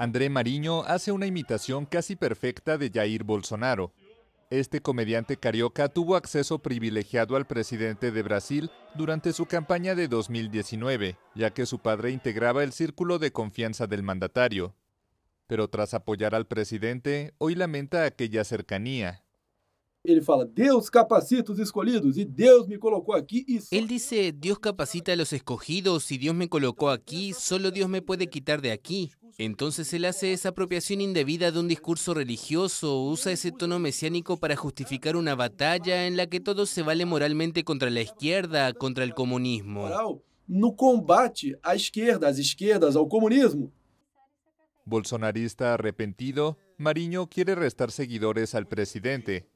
André Mariño hace una imitación casi perfecta de Jair Bolsonaro. Este comediante carioca tuvo acceso privilegiado al presidente de Brasil durante su campaña de 2019, ya que su padre integraba el círculo de confianza del mandatario. Pero tras apoyar al presidente, hoy lamenta aquella cercanía. Fala: capacita e me e Él dice, Dios capacita a los escogidos y Dios me colocó aquí, solo Dios me puede quitar de aquí. Entonces él hace esa apropiación indebida de un discurso religioso, usa ese tono mesiánico para justificar una batalla en la que todo se vale moralmente contra la izquierda, contra el comunismo. moral no combate à esquerda, às esquerdas, ao comunismo. Bolsonarista arrepentido, Mariño quiere restar seguidores al presidente.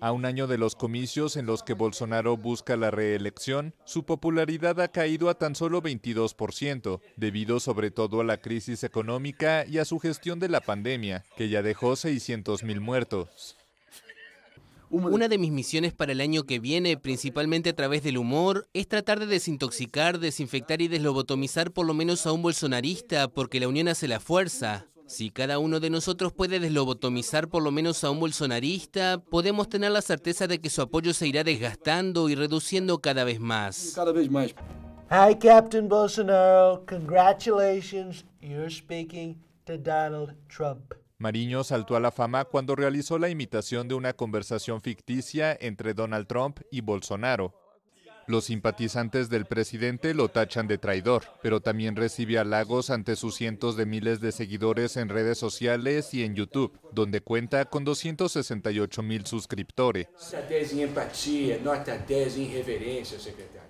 A un año de los comicios en los que Bolsonaro busca la reelección, su popularidad ha caído a tan solo 22%, debido sobre todo a la crisis económica y a su gestión de la pandemia, que ya dejó 600.000 muertos. Una de mis misiones para el año que viene, principalmente a través del humor, es tratar de desintoxicar, desinfectar y deslobotomizar por lo menos a un bolsonarista, porque la unión hace la fuerza. Si cada uno de nosotros puede deslobotomizar por lo menos a un bolsonarista, podemos tener la certeza de que su apoyo se irá desgastando y reduciendo cada vez más. cada vez. Hi, Captain Bolsonaro. Congratulations. You're speaking to Donald Trump. Mariño saltó a la fama cuando realizó la imitación de una conversación ficticia entre Donald Trump y Bolsonaro. Los simpatizantes del presidente lo tachan de traidor, pero también recibe halagos ante sus cientos de miles de seguidores en redes sociales y en YouTube, donde cuenta con 268 mil suscriptores. Nota 10 em empatia, nota 10 em reverência, secretário.